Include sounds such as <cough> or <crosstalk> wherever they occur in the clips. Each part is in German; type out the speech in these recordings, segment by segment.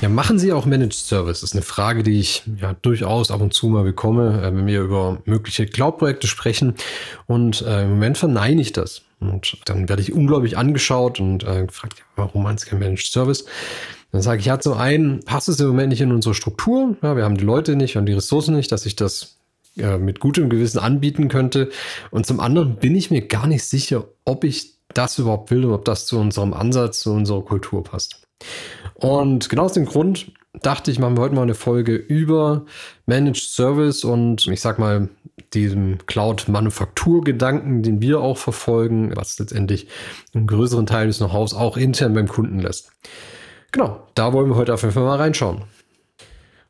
Ja, machen Sie auch Managed Service? Das ist eine Frage, die ich ja durchaus ab und zu mal bekomme, äh, wenn wir über mögliche Cloud-Projekte sprechen. Und äh, im Moment verneine ich das. Und dann werde ich unglaublich angeschaut und äh, gefragt, warum man es kein Managed Service? Dann sage ich, ja, zum einen passt es im Moment nicht in unsere Struktur. Ja, wir haben die Leute nicht, wir haben die Ressourcen nicht, dass ich das äh, mit gutem Gewissen anbieten könnte. Und zum anderen bin ich mir gar nicht sicher, ob ich das überhaupt will und ob das zu unserem Ansatz, zu unserer Kultur passt. Und genau aus dem Grund dachte ich, machen wir heute mal eine Folge über Managed Service und ich sag mal, diesem Cloud-Manufaktur-Gedanken, den wir auch verfolgen, was letztendlich einen größeren Teil des Know-hows auch intern beim Kunden lässt. Genau, da wollen wir heute auf jeden Fall mal reinschauen.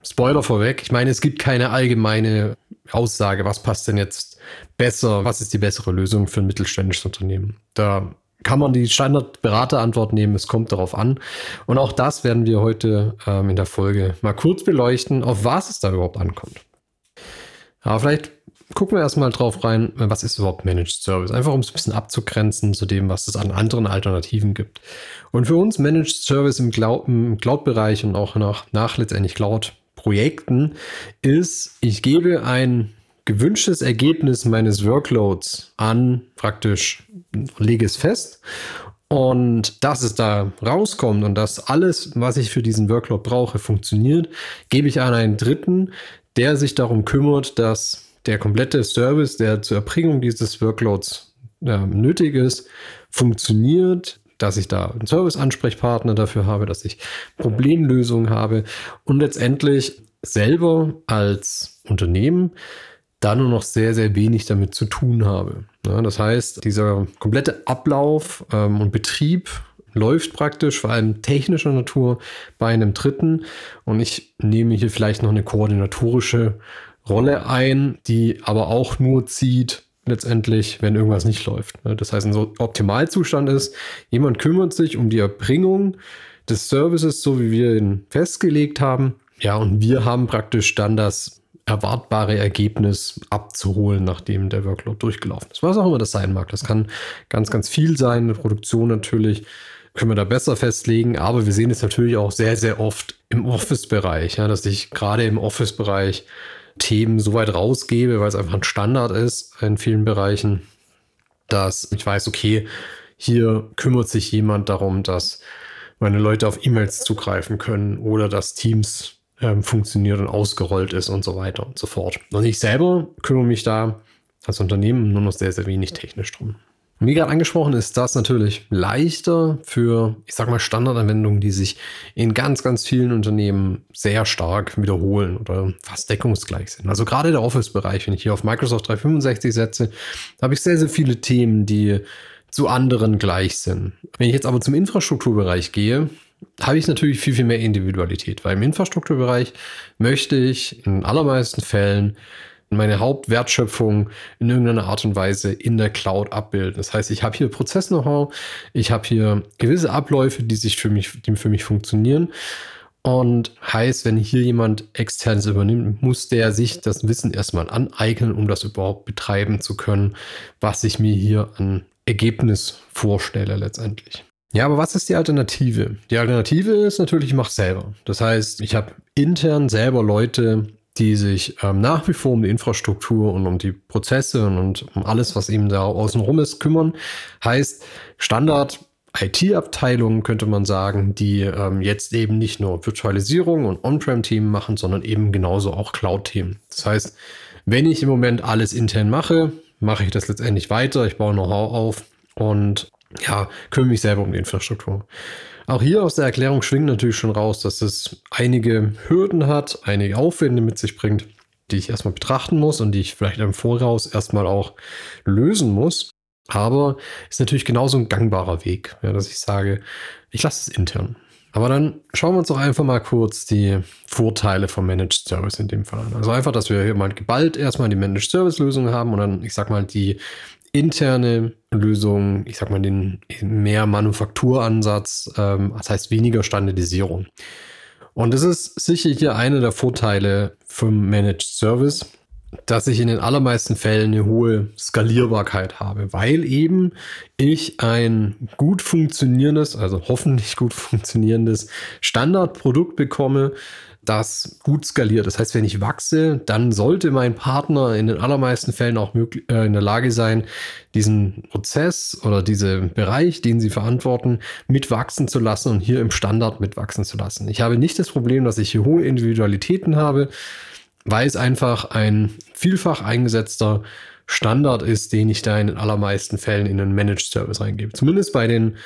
Spoiler vorweg, ich meine, es gibt keine allgemeine Aussage, was passt denn jetzt besser, was ist die bessere Lösung für ein mittelständisches Unternehmen. Da kann man die Standard-Beraterantwort nehmen. Es kommt darauf an. Und auch das werden wir heute ähm, in der Folge mal kurz beleuchten, auf was es da überhaupt ankommt. Aber vielleicht gucken wir erstmal drauf rein, was ist überhaupt Managed Service? Einfach um es ein bisschen abzugrenzen zu dem, was es an anderen Alternativen gibt. Und für uns Managed Service im Cloud-Bereich und auch nach, nach letztendlich Cloud-Projekten ist, ich gebe ein gewünschtes Ergebnis meines Workloads an, praktisch lege es fest. Und dass es da rauskommt und dass alles, was ich für diesen Workload brauche, funktioniert, gebe ich an einen Dritten, der sich darum kümmert, dass der komplette Service, der zur Erbringung dieses Workloads äh, nötig ist, funktioniert, dass ich da einen Service-Ansprechpartner dafür habe, dass ich Problemlösungen habe und letztendlich selber als Unternehmen da nur noch sehr, sehr wenig damit zu tun habe. Ja, das heißt, dieser komplette Ablauf ähm, und Betrieb läuft praktisch, vor allem technischer Natur, bei einem Dritten. Und ich nehme hier vielleicht noch eine koordinatorische Rolle ein, die aber auch nur zieht, letztendlich, wenn irgendwas nicht läuft. Das heißt, ein so Optimalzustand ist, jemand kümmert sich um die Erbringung des Services, so wie wir ihn festgelegt haben. Ja, und wir haben praktisch dann das erwartbare Ergebnis abzuholen, nachdem der Workload durchgelaufen ist. Was auch immer das sein mag. Das kann ganz, ganz viel sein. Eine Produktion natürlich können wir da besser festlegen, aber wir sehen es natürlich auch sehr, sehr oft im Office-Bereich, ja, dass ich gerade im Office-Bereich Themen so weit rausgebe, weil es einfach ein Standard ist in vielen Bereichen, dass ich weiß, okay, hier kümmert sich jemand darum, dass meine Leute auf E-Mails zugreifen können oder dass Teams ähm, funktioniert und ausgerollt ist und so weiter und so fort. Und ich selber kümmere mich da als Unternehmen nur noch sehr, sehr wenig technisch drum. Wie gerade angesprochen ist das natürlich leichter für, ich sag mal, Standardanwendungen, die sich in ganz, ganz vielen Unternehmen sehr stark wiederholen oder fast deckungsgleich sind. Also gerade der Office-Bereich, wenn ich hier auf Microsoft 365 setze, habe ich sehr, sehr viele Themen, die zu anderen gleich sind. Wenn ich jetzt aber zum Infrastrukturbereich gehe, habe ich natürlich viel, viel mehr Individualität, weil im Infrastrukturbereich möchte ich in allermeisten Fällen meine Hauptwertschöpfung in irgendeiner Art und Weise in der Cloud abbilden. Das heißt, ich habe hier Prozess-Know-how, ich habe hier gewisse Abläufe, die sich für mich, die für mich funktionieren. Und heißt, wenn hier jemand externes übernimmt, muss der sich das Wissen erstmal aneignen, um das überhaupt betreiben zu können, was ich mir hier an Ergebnis vorstelle letztendlich. Ja, aber was ist die Alternative? Die Alternative ist natürlich, ich mache selber. Das heißt, ich habe intern selber Leute, die sich ähm, nach wie vor um die Infrastruktur und um die Prozesse und um alles, was eben da außenrum ist, kümmern. Heißt, Standard IT-Abteilungen könnte man sagen, die ähm, jetzt eben nicht nur Virtualisierung und On-Prem-Themen machen, sondern eben genauso auch Cloud-Themen. Das heißt, wenn ich im Moment alles intern mache, mache ich das letztendlich weiter. Ich baue Know-how auf und ja, kümmere mich selber um die Infrastruktur. Auch hier aus der Erklärung schwingt natürlich schon raus, dass es einige Hürden hat, einige Aufwände mit sich bringt, die ich erstmal betrachten muss und die ich vielleicht im Voraus erstmal auch lösen muss. Aber ist natürlich genauso ein gangbarer Weg, ja, dass ich sage, ich lasse es intern. Aber dann schauen wir uns doch einfach mal kurz die Vorteile vom Managed Service in dem Fall an. Also einfach, dass wir hier mal geballt erstmal die Managed Service Lösung haben und dann, ich sag mal, die interne Lösung, ich sag mal, den mehr Manufakturansatz, ähm, das heißt weniger Standardisierung. Und das ist sicher hier einer der Vorteile vom Managed Service, dass ich in den allermeisten Fällen eine hohe Skalierbarkeit habe, weil eben ich ein gut funktionierendes, also hoffentlich gut <laughs> funktionierendes Standardprodukt bekomme, das gut skaliert. Das heißt, wenn ich wachse, dann sollte mein Partner in den allermeisten Fällen auch möglich, äh, in der Lage sein, diesen Prozess oder diesen Bereich, den sie verantworten, mitwachsen zu lassen und hier im Standard mitwachsen zu lassen. Ich habe nicht das Problem, dass ich hier hohe Individualitäten habe, weil es einfach ein vielfach eingesetzter Standard ist, den ich da in den allermeisten Fällen in einen Managed Service reingebe. Zumindest bei den,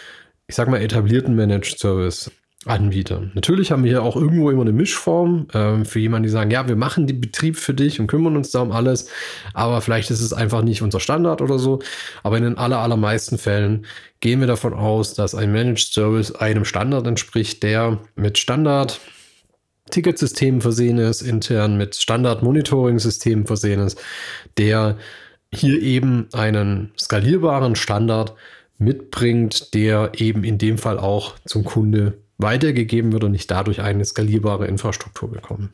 ich sag mal, etablierten Managed Service Anbietern. Natürlich haben wir hier auch irgendwo immer eine Mischform äh, für jemanden, die sagen, ja, wir machen den Betrieb für dich und kümmern uns da um alles, aber vielleicht ist es einfach nicht unser Standard oder so. Aber in den aller, allermeisten Fällen gehen wir davon aus, dass ein Managed Service einem Standard entspricht, der mit Standard Ticketsystemen versehen ist, intern mit Standard-Monitoring-Systemen versehen ist, der hier eben einen skalierbaren Standard mitbringt, der eben in dem Fall auch zum Kunde weitergegeben wird und ich dadurch eine skalierbare Infrastruktur bekomme.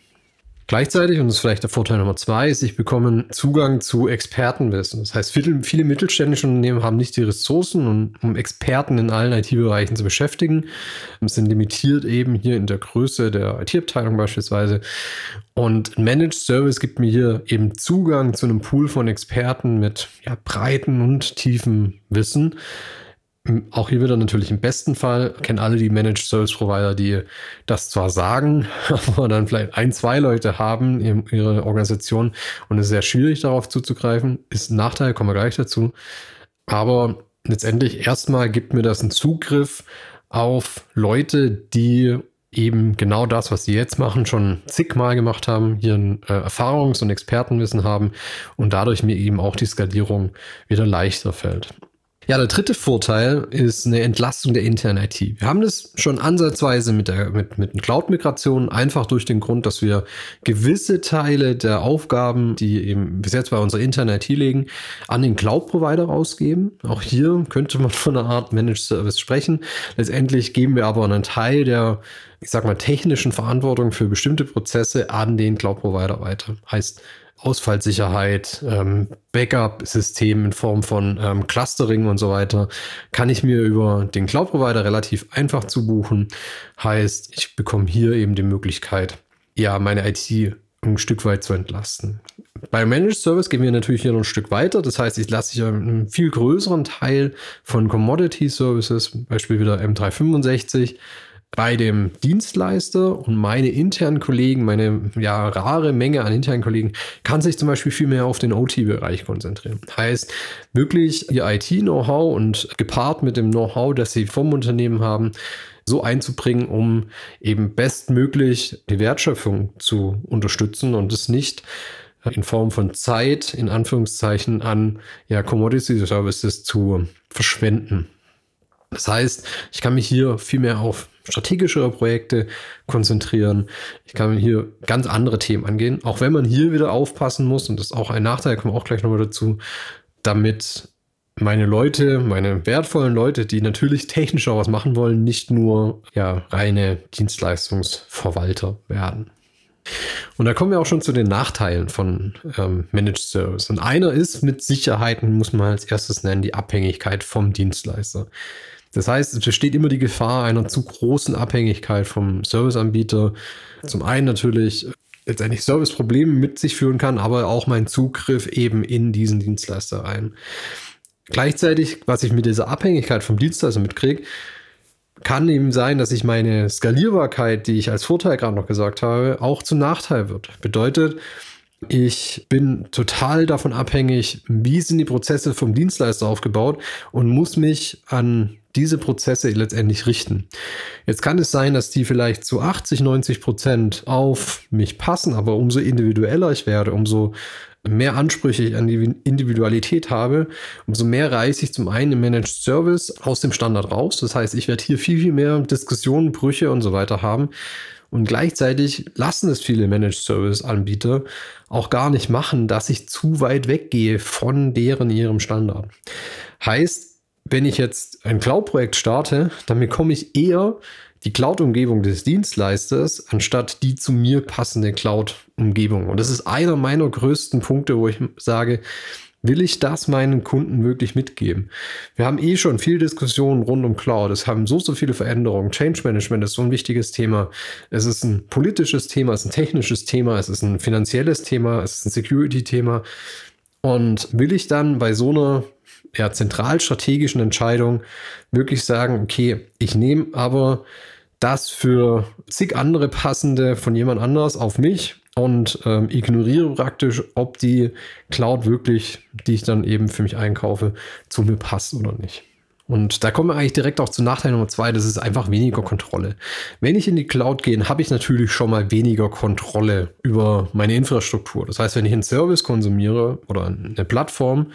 Gleichzeitig, und das ist vielleicht der Vorteil Nummer zwei, ist, ich bekomme Zugang zu Expertenwissen. Das heißt, viele, viele mittelständische Unternehmen haben nicht die Ressourcen, um Experten in allen IT-Bereichen zu beschäftigen, sind limitiert eben hier in der Größe der IT-Abteilung beispielsweise. Und Managed Service gibt mir hier eben Zugang zu einem Pool von Experten mit ja, breiten und tiefen Wissen auch hier wieder natürlich im besten Fall kennen alle die Managed Service Provider, die das zwar sagen, <laughs> aber dann vielleicht ein, zwei Leute haben in ihrer Organisation und es ist sehr schwierig darauf zuzugreifen. Ist ein Nachteil, kommen wir gleich dazu. Aber letztendlich erstmal gibt mir das einen Zugriff auf Leute, die eben genau das, was sie jetzt machen, schon zigmal gemacht haben, hier ein äh, Erfahrungs- und Expertenwissen haben und dadurch mir eben auch die Skalierung wieder leichter fällt. Ja, der dritte Vorteil ist eine Entlastung der internen IT. Wir haben das schon ansatzweise mit der mit, mit Cloud-Migration, einfach durch den Grund, dass wir gewisse Teile der Aufgaben, die eben bis jetzt bei unserer internen IT liegen, an den Cloud-Provider rausgeben. Auch hier könnte man von einer Art Managed Service sprechen. Letztendlich geben wir aber einen Teil der ich sag mal, technischen Verantwortung für bestimmte Prozesse an den Cloud-Provider weiter. Heißt, Ausfallsicherheit, ähm, Backup-System in Form von ähm, Clustering und so weiter, kann ich mir über den Cloud-Provider relativ einfach zu buchen. Heißt, ich bekomme hier eben die Möglichkeit, ja, meine IT ein Stück weit zu entlasten. Bei Managed Service gehen wir natürlich hier noch ein Stück weiter. Das heißt, ich lasse hier einen viel größeren Teil von Commodity Services, Beispiel wieder M365, bei dem Dienstleister und meine internen Kollegen, meine ja rare Menge an internen Kollegen, kann sich zum Beispiel viel mehr auf den OT-Bereich konzentrieren. Heißt, wirklich ihr IT-Know-how und gepaart mit dem Know-how, das sie vom Unternehmen haben, so einzubringen, um eben bestmöglich die Wertschöpfung zu unterstützen und es nicht in Form von Zeit, in Anführungszeichen, an ja, Commodity Services zu verschwenden. Das heißt, ich kann mich hier viel mehr auf strategischere Projekte konzentrieren. Ich kann hier ganz andere Themen angehen, auch wenn man hier wieder aufpassen muss, und das ist auch ein Nachteil, kommen wir auch gleich nochmal dazu, damit meine Leute, meine wertvollen Leute, die natürlich technisch auch was machen wollen, nicht nur ja, reine Dienstleistungsverwalter werden. Und da kommen wir auch schon zu den Nachteilen von ähm, Managed Service. Und einer ist mit Sicherheit, muss man als erstes nennen, die Abhängigkeit vom Dienstleister. Das heißt, es besteht immer die Gefahr einer zu großen Abhängigkeit vom Serviceanbieter. Zum einen natürlich letztendlich Serviceprobleme mit sich führen kann, aber auch mein Zugriff eben in diesen Dienstleister rein. Gleichzeitig, was ich mit dieser Abhängigkeit vom Dienstleister mitkriege, kann eben sein, dass ich meine Skalierbarkeit, die ich als Vorteil gerade noch gesagt habe, auch zum Nachteil wird. Bedeutet, Ich bin total davon abhängig, wie sind die Prozesse vom Dienstleister aufgebaut und muss mich an diese Prozesse letztendlich richten. Jetzt kann es sein, dass die vielleicht zu 80, 90 Prozent auf mich passen, aber umso individueller ich werde, umso mehr Ansprüche ich an die Individualität habe, umso mehr reiße ich zum einen im Managed Service aus dem Standard raus. Das heißt, ich werde hier viel, viel mehr Diskussionen, Brüche und so weiter haben. Und gleichzeitig lassen es viele Managed Service Anbieter auch gar nicht machen, dass ich zu weit weggehe von deren ihrem Standard. Heißt, wenn ich jetzt ein Cloud-Projekt starte, dann bekomme ich eher die Cloud-Umgebung des Dienstleisters, anstatt die zu mir passende Cloud-Umgebung. Und das ist einer meiner größten Punkte, wo ich sage, will ich das meinen Kunden wirklich mitgeben? Wir haben eh schon viel Diskussionen rund um Cloud. Es haben so, so viele Veränderungen. Change Management ist so ein wichtiges Thema. Es ist ein politisches Thema, es ist ein technisches Thema, es ist ein finanzielles Thema, es ist ein Security-Thema. Und will ich dann bei so einer ja, zentral strategischen Entscheidung wirklich sagen, okay, ich nehme aber das für zig andere passende von jemand anders auf mich und ähm, ignoriere praktisch, ob die Cloud wirklich, die ich dann eben für mich einkaufe, zu mir passt oder nicht. Und da kommen wir eigentlich direkt auch zu Nachteil Nummer zwei, das ist einfach weniger Kontrolle. Wenn ich in die Cloud gehe, habe ich natürlich schon mal weniger Kontrolle über meine Infrastruktur. Das heißt, wenn ich einen Service konsumiere oder eine Plattform,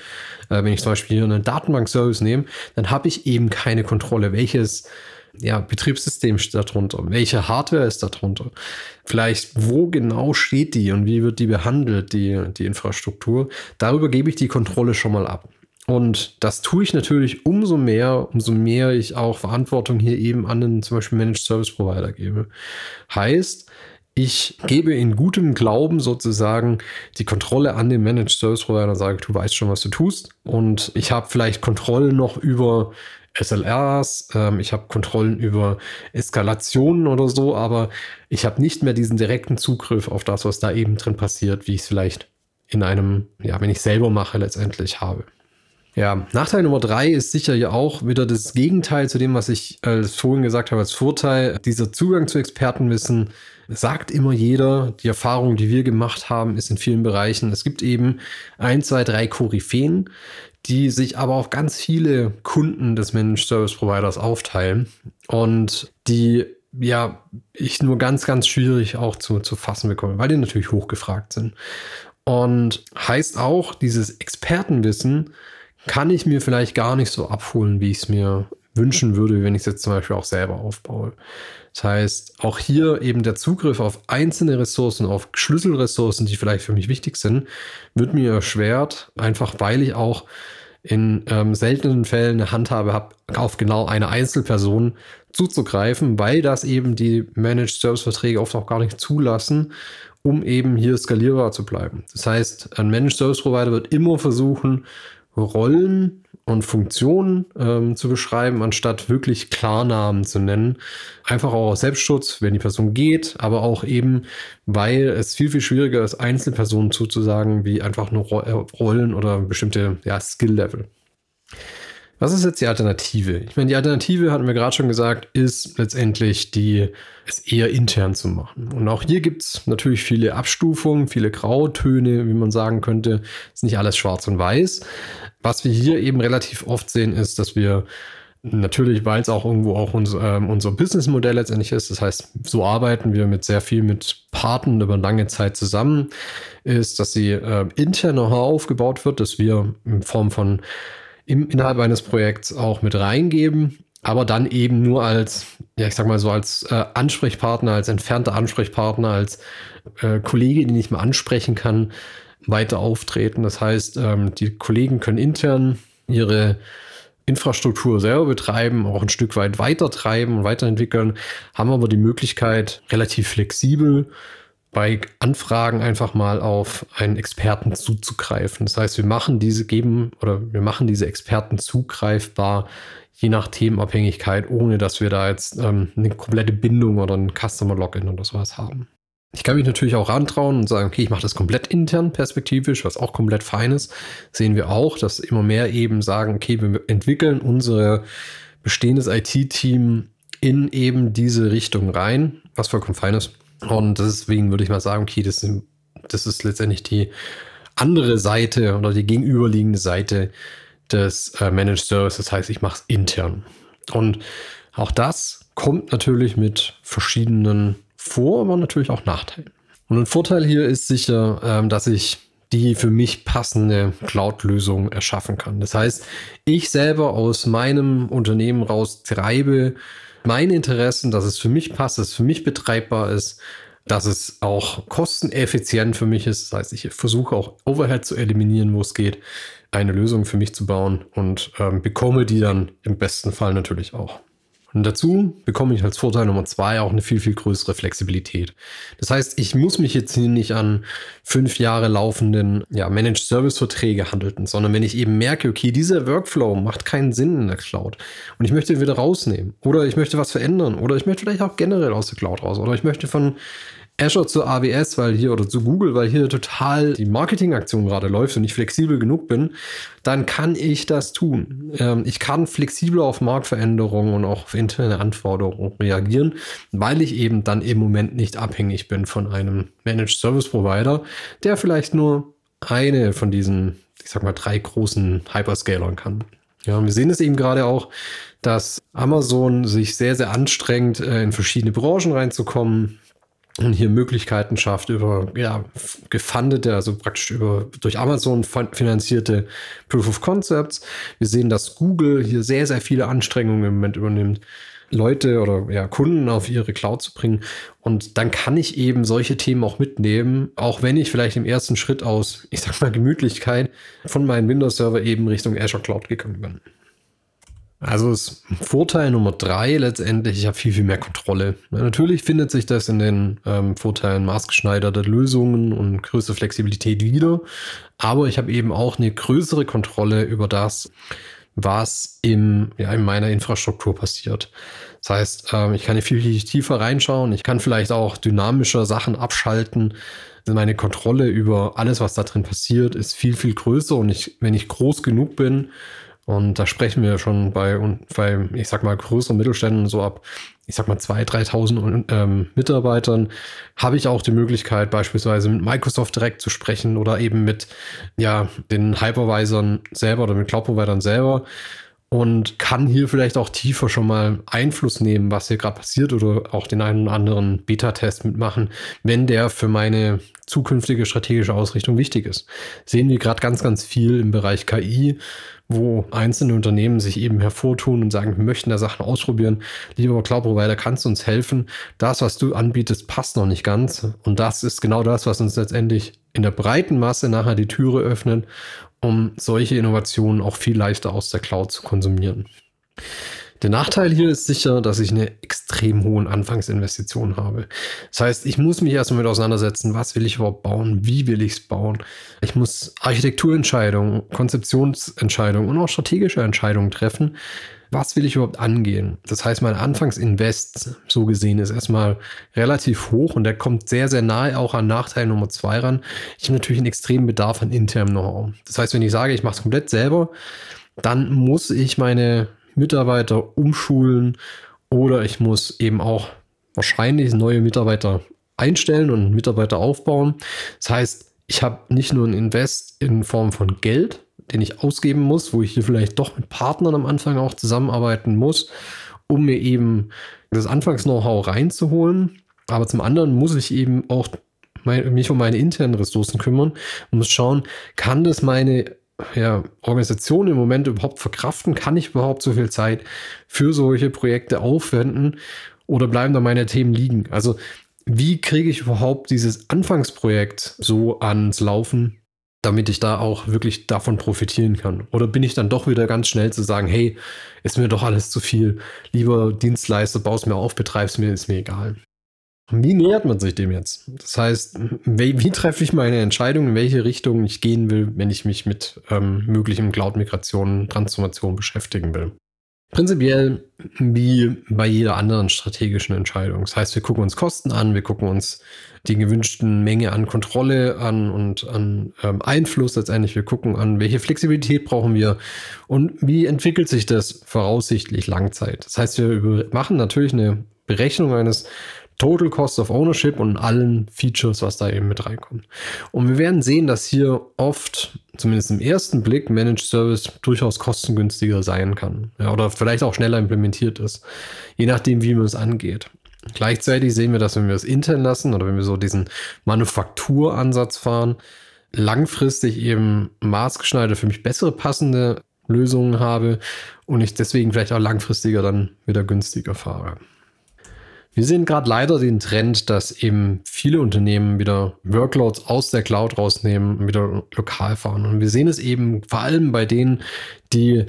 äh, wenn ich zum Beispiel einen Datenbank-Service nehme, dann habe ich eben keine Kontrolle, welches ja, Betriebssystem steht darunter, welche Hardware ist darunter, vielleicht wo genau steht die und wie wird die behandelt, die, die Infrastruktur. Darüber gebe ich die Kontrolle schon mal ab. Und das tue ich natürlich umso mehr, umso mehr ich auch Verantwortung hier eben an den zum Beispiel Managed Service Provider gebe. Heißt, ich gebe in gutem Glauben sozusagen die Kontrolle an den Managed Service Provider und sage, du weißt schon, was du tust. Und ich habe vielleicht Kontrolle noch über SLRs, ähm, ich habe Kontrollen über Eskalationen oder so, aber ich habe nicht mehr diesen direkten Zugriff auf das, was da eben drin passiert, wie ich es vielleicht in einem, ja, wenn ich selber mache, letztendlich habe. Ja, Nachteil Nummer drei ist sicher ja auch wieder das Gegenteil zu dem, was ich äh, vorhin gesagt habe als Vorteil. Dieser Zugang zu Expertenwissen sagt immer jeder. Die Erfahrung, die wir gemacht haben, ist in vielen Bereichen. Es gibt eben ein, zwei, drei Koryphäen, die sich aber auf ganz viele Kunden des Managed Service Providers aufteilen und die ja ich nur ganz, ganz schwierig auch zu, zu fassen bekomme, weil die natürlich hochgefragt sind. Und heißt auch, dieses Expertenwissen kann ich mir vielleicht gar nicht so abholen, wie ich es mir wünschen würde, wenn ich es jetzt zum Beispiel auch selber aufbaue. Das heißt, auch hier eben der Zugriff auf einzelne Ressourcen, auf Schlüsselressourcen, die vielleicht für mich wichtig sind, wird mir erschwert, einfach weil ich auch in ähm, seltenen Fällen eine Handhabe habe, auf genau eine Einzelperson zuzugreifen, weil das eben die Managed Service Verträge oft auch gar nicht zulassen, um eben hier skalierbar zu bleiben. Das heißt, ein Managed Service Provider wird immer versuchen, Rollen und Funktionen ähm, zu beschreiben, anstatt wirklich Klarnamen zu nennen. Einfach auch aus Selbstschutz, wenn die Person geht, aber auch eben, weil es viel, viel schwieriger ist, Einzelpersonen zuzusagen, wie einfach nur äh, Rollen oder bestimmte ja, Skill-Level. Was ist jetzt die Alternative? Ich meine, die Alternative, hatten wir gerade schon gesagt, ist letztendlich die, es eher intern zu machen. Und auch hier gibt es natürlich viele Abstufungen, viele Grautöne, wie man sagen könnte. Ist nicht alles schwarz und weiß. Was wir hier eben relativ oft sehen, ist, dass wir natürlich, weil es auch irgendwo auch unser, ähm, unser Businessmodell letztendlich ist, das heißt, so arbeiten wir mit sehr viel mit Partnern über lange Zeit zusammen, ist, dass sie äh, intern aufgebaut wird, dass wir in Form von im, innerhalb eines Projekts auch mit reingeben, aber dann eben nur als, ja, ich sag mal so, als äh, Ansprechpartner, als entfernter Ansprechpartner, als äh, Kollege, den ich mal ansprechen kann, weiter auftreten. Das heißt, ähm, die Kollegen können intern ihre Infrastruktur selber betreiben, auch ein Stück weit weiter treiben und weiterentwickeln, haben aber die Möglichkeit, relativ flexibel bei Anfragen einfach mal auf einen Experten zuzugreifen. Das heißt, wir machen diese geben oder wir machen diese Experten zugreifbar, je nach Themenabhängigkeit, ohne dass wir da jetzt ähm, eine komplette Bindung oder ein Customer Login oder sowas haben. Ich kann mich natürlich auch rantrauen und sagen, okay, ich mache das komplett intern perspektivisch, was auch komplett fein ist. Sehen wir auch, dass immer mehr eben sagen, okay, wir entwickeln unser bestehendes IT-Team in eben diese Richtung rein, was vollkommen fein ist. Und deswegen würde ich mal sagen, okay, das das ist letztendlich die andere Seite oder die gegenüberliegende Seite des äh, Managed Service. Das heißt, ich mache es intern. Und auch das kommt natürlich mit verschiedenen Vor-, aber natürlich auch Nachteilen. Und ein Vorteil hier ist sicher, ähm, dass ich die für mich passende Cloud-Lösung erschaffen kann. Das heißt, ich selber aus meinem Unternehmen raus treibe meine Interessen, dass es für mich passt, dass es für mich betreibbar ist, dass es auch kosteneffizient für mich ist. Das heißt, ich versuche auch Overhead zu eliminieren, wo es geht, eine Lösung für mich zu bauen und ähm, bekomme die dann im besten Fall natürlich auch. Und dazu bekomme ich als Vorteil Nummer zwei auch eine viel, viel größere Flexibilität. Das heißt, ich muss mich jetzt hier nicht an fünf Jahre laufenden ja, Managed Service Verträge handeln, sondern wenn ich eben merke, okay, dieser Workflow macht keinen Sinn in der Cloud und ich möchte ihn wieder rausnehmen oder ich möchte was verändern oder ich möchte vielleicht auch generell aus der Cloud raus oder ich möchte von Azure zu AWS, weil hier oder zu Google, weil hier total die Marketingaktion gerade läuft und ich flexibel genug bin, dann kann ich das tun. Ähm, ich kann flexibel auf Marktveränderungen und auch auf interne Anforderungen reagieren, weil ich eben dann im Moment nicht abhängig bin von einem Managed Service Provider, der vielleicht nur eine von diesen, ich sag mal, drei großen Hyperscalern kann. Ja, wir sehen es eben gerade auch, dass Amazon sich sehr, sehr anstrengt, äh, in verschiedene Branchen reinzukommen und hier Möglichkeiten schafft über ja, gefundete, also praktisch über durch Amazon finanzierte Proof of Concepts. Wir sehen, dass Google hier sehr, sehr viele Anstrengungen im Moment übernimmt, Leute oder ja, Kunden auf ihre Cloud zu bringen. Und dann kann ich eben solche Themen auch mitnehmen, auch wenn ich vielleicht im ersten Schritt aus, ich sag mal, Gemütlichkeit von meinem Windows-Server eben Richtung Azure Cloud gegangen bin. Also ist Vorteil Nummer drei letztendlich, ich habe viel, viel mehr Kontrolle. Natürlich findet sich das in den ähm, Vorteilen maßgeschneiderter Lösungen und größere Flexibilität wieder, aber ich habe eben auch eine größere Kontrolle über das, was im, ja, in meiner Infrastruktur passiert. Das heißt, ähm, ich kann hier viel, viel tiefer reinschauen, ich kann vielleicht auch dynamischer Sachen abschalten. Meine Kontrolle über alles, was da drin passiert, ist viel, viel größer und ich, wenn ich groß genug bin, und da sprechen wir schon bei, bei ich sag mal, größeren Mittelständen so ab, ich sag mal, 2.000, 3.000 ähm, Mitarbeitern, habe ich auch die Möglichkeit, beispielsweise mit Microsoft direkt zu sprechen oder eben mit ja, den Hypervisern selber oder mit Cloud-Providern selber und kann hier vielleicht auch tiefer schon mal Einfluss nehmen, was hier gerade passiert oder auch den einen oder anderen Beta-Test mitmachen, wenn der für meine zukünftige strategische Ausrichtung wichtig ist. Sehen wir gerade ganz, ganz viel im Bereich KI, wo einzelne Unternehmen sich eben hervortun und sagen, wir möchten da Sachen ausprobieren. Lieber Cloud-Provider, kannst du uns helfen? Das, was du anbietest, passt noch nicht ganz. Und das ist genau das, was uns letztendlich in der breiten Masse nachher die Türe öffnet, um solche Innovationen auch viel leichter aus der Cloud zu konsumieren. Der Nachteil hier ist sicher, dass ich eine extrem hohen Anfangsinvestition habe. Das heißt, ich muss mich erstmal mit auseinandersetzen, was will ich überhaupt bauen, wie will ich es bauen. Ich muss Architekturentscheidungen, Konzeptionsentscheidungen und auch strategische Entscheidungen treffen. Was will ich überhaupt angehen? Das heißt, mein Anfangsinvest, so gesehen, ist erstmal relativ hoch und der kommt sehr, sehr nahe auch an Nachteil Nummer zwei ran. Ich habe natürlich einen extremen Bedarf an internem Know-how. Das heißt, wenn ich sage, ich mache es komplett selber, dann muss ich meine Mitarbeiter umschulen oder ich muss eben auch wahrscheinlich neue Mitarbeiter einstellen und Mitarbeiter aufbauen. Das heißt, ich habe nicht nur ein Invest in Form von Geld, den ich ausgeben muss, wo ich hier vielleicht doch mit Partnern am Anfang auch zusammenarbeiten muss, um mir eben das Anfangs-Know-how reinzuholen. Aber zum anderen muss ich eben auch mich um meine internen Ressourcen kümmern und muss schauen, kann das meine ja, Organisation im Moment überhaupt verkraften? Kann ich überhaupt so viel Zeit für solche Projekte aufwenden oder bleiben da meine Themen liegen? Also wie kriege ich überhaupt dieses Anfangsprojekt so ans Laufen, damit ich da auch wirklich davon profitieren kann? Oder bin ich dann doch wieder ganz schnell zu sagen, hey, ist mir doch alles zu viel, lieber Dienstleister, baust mir auf, betreib's mir, ist mir egal. Wie nähert man sich dem jetzt? Das heißt, wie, wie, treffe ich meine Entscheidung, in welche Richtung ich gehen will, wenn ich mich mit ähm, möglichen Cloud-Migrationen, Transformationen beschäftigen will? Prinzipiell wie bei jeder anderen strategischen Entscheidung. Das heißt, wir gucken uns Kosten an, wir gucken uns die gewünschten Menge an Kontrolle an und an ähm, Einfluss letztendlich. Wir gucken an, welche Flexibilität brauchen wir und wie entwickelt sich das voraussichtlich Langzeit. Das heißt, wir machen natürlich eine Berechnung eines Total Cost of Ownership und allen Features, was da eben mit reinkommt. Und wir werden sehen, dass hier oft, zumindest im ersten Blick, Managed Service durchaus kostengünstiger sein kann. Ja, oder vielleicht auch schneller implementiert ist. Je nachdem, wie man es angeht. Gleichzeitig sehen wir, dass wenn wir es intern lassen oder wenn wir so diesen Manufakturansatz fahren, langfristig eben maßgeschneiderte, für mich bessere passende Lösungen habe und ich deswegen vielleicht auch langfristiger dann wieder günstiger fahre. Wir sehen gerade leider den Trend, dass eben viele Unternehmen wieder Workloads aus der Cloud rausnehmen und wieder lokal fahren. Und wir sehen es eben vor allem bei denen, die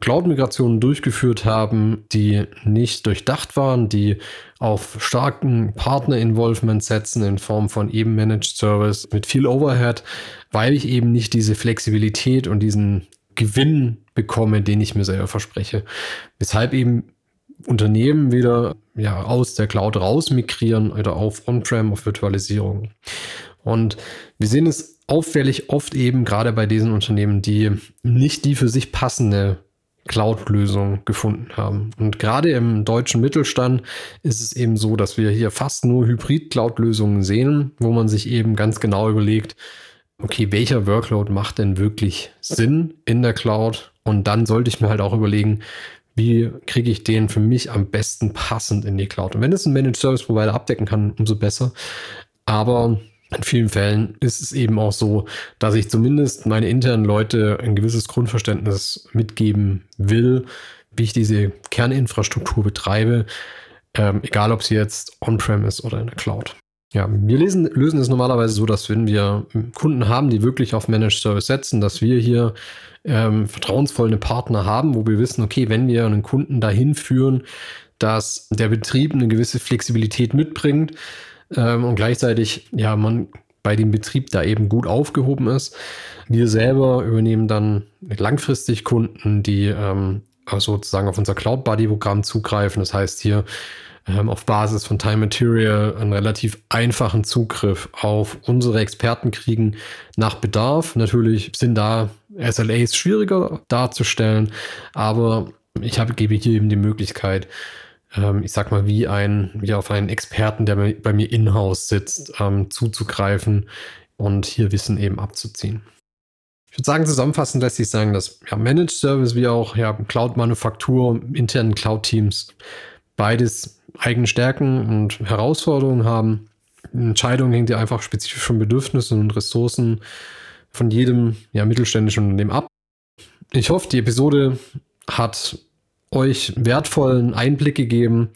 Cloud-Migrationen durchgeführt haben, die nicht durchdacht waren, die auf starken Partner-Involvement setzen in Form von eben Managed Service mit viel Overhead, weil ich eben nicht diese Flexibilität und diesen Gewinn bekomme, den ich mir selber verspreche. Weshalb eben Unternehmen wieder ja, aus der Cloud raus migrieren oder auf On-Prem, auf Virtualisierung. Und wir sehen es auffällig oft eben gerade bei diesen Unternehmen, die nicht die für sich passende Cloud-Lösung gefunden haben. Und gerade im deutschen Mittelstand ist es eben so, dass wir hier fast nur Hybrid-Cloud-Lösungen sehen, wo man sich eben ganz genau überlegt, okay, welcher Workload macht denn wirklich Sinn in der Cloud? Und dann sollte ich mir halt auch überlegen, wie kriege ich den für mich am besten passend in die Cloud? Und wenn es ein Managed Service Provider abdecken kann, umso besser. Aber in vielen Fällen ist es eben auch so, dass ich zumindest meine internen Leute ein gewisses Grundverständnis mitgeben will, wie ich diese Kerninfrastruktur betreibe, ähm, egal ob sie jetzt on-prem ist oder in der Cloud. Ja, wir lesen, lösen es normalerweise so, dass wenn wir Kunden haben, die wirklich auf Managed Service setzen, dass wir hier ähm, vertrauensvolle Partner haben, wo wir wissen, okay, wenn wir einen Kunden dahin führen, dass der Betrieb eine gewisse Flexibilität mitbringt, ähm, und gleichzeitig ja man bei dem Betrieb da eben gut aufgehoben ist. Wir selber übernehmen dann langfristig Kunden, die ähm, sozusagen auf unser Cloud Buddy Programm zugreifen. Das heißt hier ähm, auf Basis von Time Material einen relativ einfachen Zugriff auf unsere Experten kriegen nach Bedarf. Natürlich sind da SLAs schwieriger darzustellen, aber ich habe, gebe hier eben die Möglichkeit, ähm, ich sag mal, wie ein, wie auf einen Experten, der bei mir in-house sitzt, ähm, zuzugreifen und hier Wissen eben abzuziehen. Ich würde sagen, zusammenfassend lässt sich sagen, dass ja, Managed Service wie auch ja, Cloud-Manufaktur, internen Cloud-Teams beides eigene Stärken und Herausforderungen haben. Entscheidung hängt ja einfach spezifisch von Bedürfnissen und Ressourcen von jedem ja, mittelständischen Unternehmen ab. Ich hoffe, die Episode hat euch wertvollen Einblick gegeben.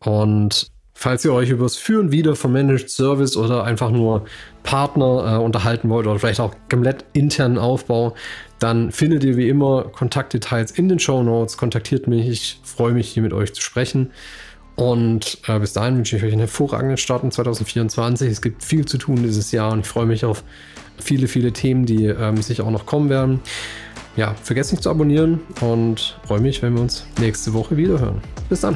Und falls ihr euch über das Führen wieder von Managed Service oder einfach nur Partner äh, unterhalten wollt oder vielleicht auch komplett internen Aufbau, dann findet ihr wie immer Kontaktdetails in den Show Notes. Kontaktiert mich. Ich freue mich, hier mit euch zu sprechen. Und äh, bis dahin wünsche ich euch einen hervorragenden Start in 2024. Es gibt viel zu tun dieses Jahr und ich freue mich auf viele, viele Themen, die ähm, sicher auch noch kommen werden ja, vergesst nicht zu abonnieren und freue mich, wenn wir uns nächste Woche wieder hören. Bis dann.